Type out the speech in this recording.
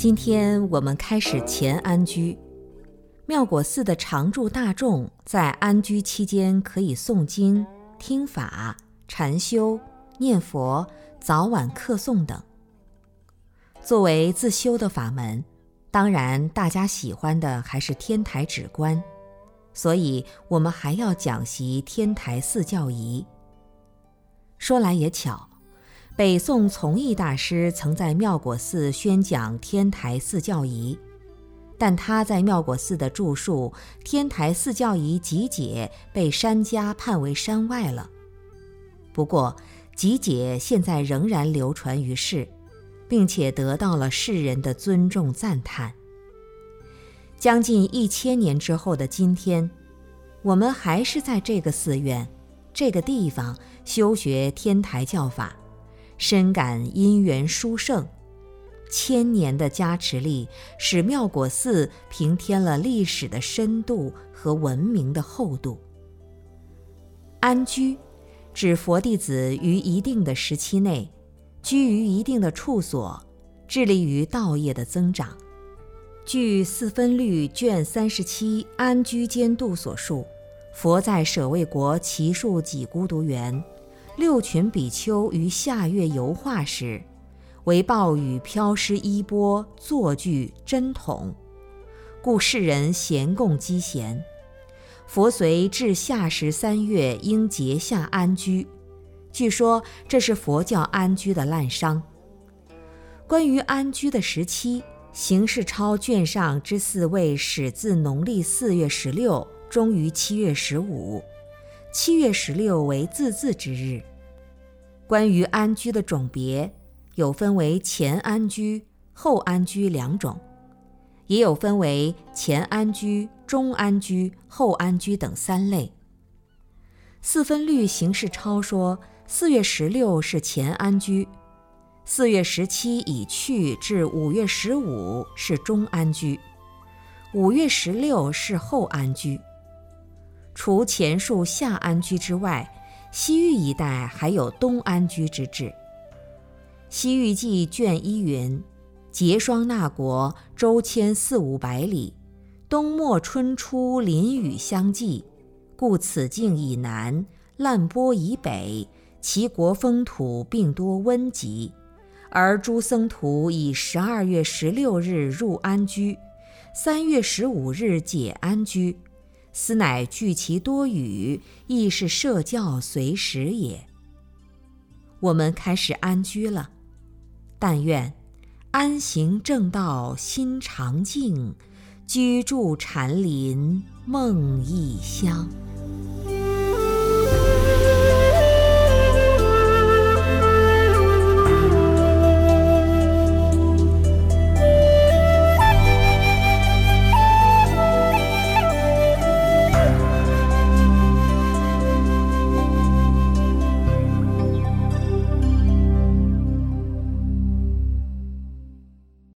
今天我们开始前安居。妙果寺的常住大众在安居期间可以诵经、听法、禅修、念佛、早晚课诵等。作为自修的法门，当然大家喜欢的还是天台止观，所以我们还要讲习天台四教仪。说来也巧，北宋从义大师曾在妙果寺宣讲天台四教仪。但他在妙果寺的著述《天台四教仪集解》被山家判为山外了。不过，集解现在仍然流传于世，并且得到了世人的尊重赞叹。将近一千年之后的今天，我们还是在这个寺院、这个地方修学天台教法，深感因缘殊胜。千年的加持力，使妙果寺平添了历史的深度和文明的厚度。安居，指佛弟子于一定的时期内，居于一定的处所，致力于道业的增长。据《四分律》卷三十七《安居监度》所述，佛在舍卫国祇树几孤独园，六群比丘于夏月游化时。为暴雨飘失衣钵，坐具针筒，故世人咸共积咸。佛随至夏时三月，应结下安居。据说这是佛教安居的滥觞。关于安居的时期，《形事钞》卷上之四位始自农历四月十六，终于七月十五。七月十六为自字之日。关于安居的种别。有分为前安居、后安居两种，也有分为前安居、中安居、后安居等三类。四分律形式超说，四月十六是前安居，四月十七已去至五月十五是中安居，五月十六是后安居。除前述下安居之外，西域一带还有东安居之制。《西域记》卷一云：“结霜那国，周迁四五百里，冬末春初淋雨相继，故此境以南，烂波以北，其国风土并多温疾。而诸僧徒以十二月十六日入安居，三月十五日解安居，斯乃聚其多语，亦是社教随时也。我们开始安居了。”但愿安行正道心常静，居住禅林梦异乡。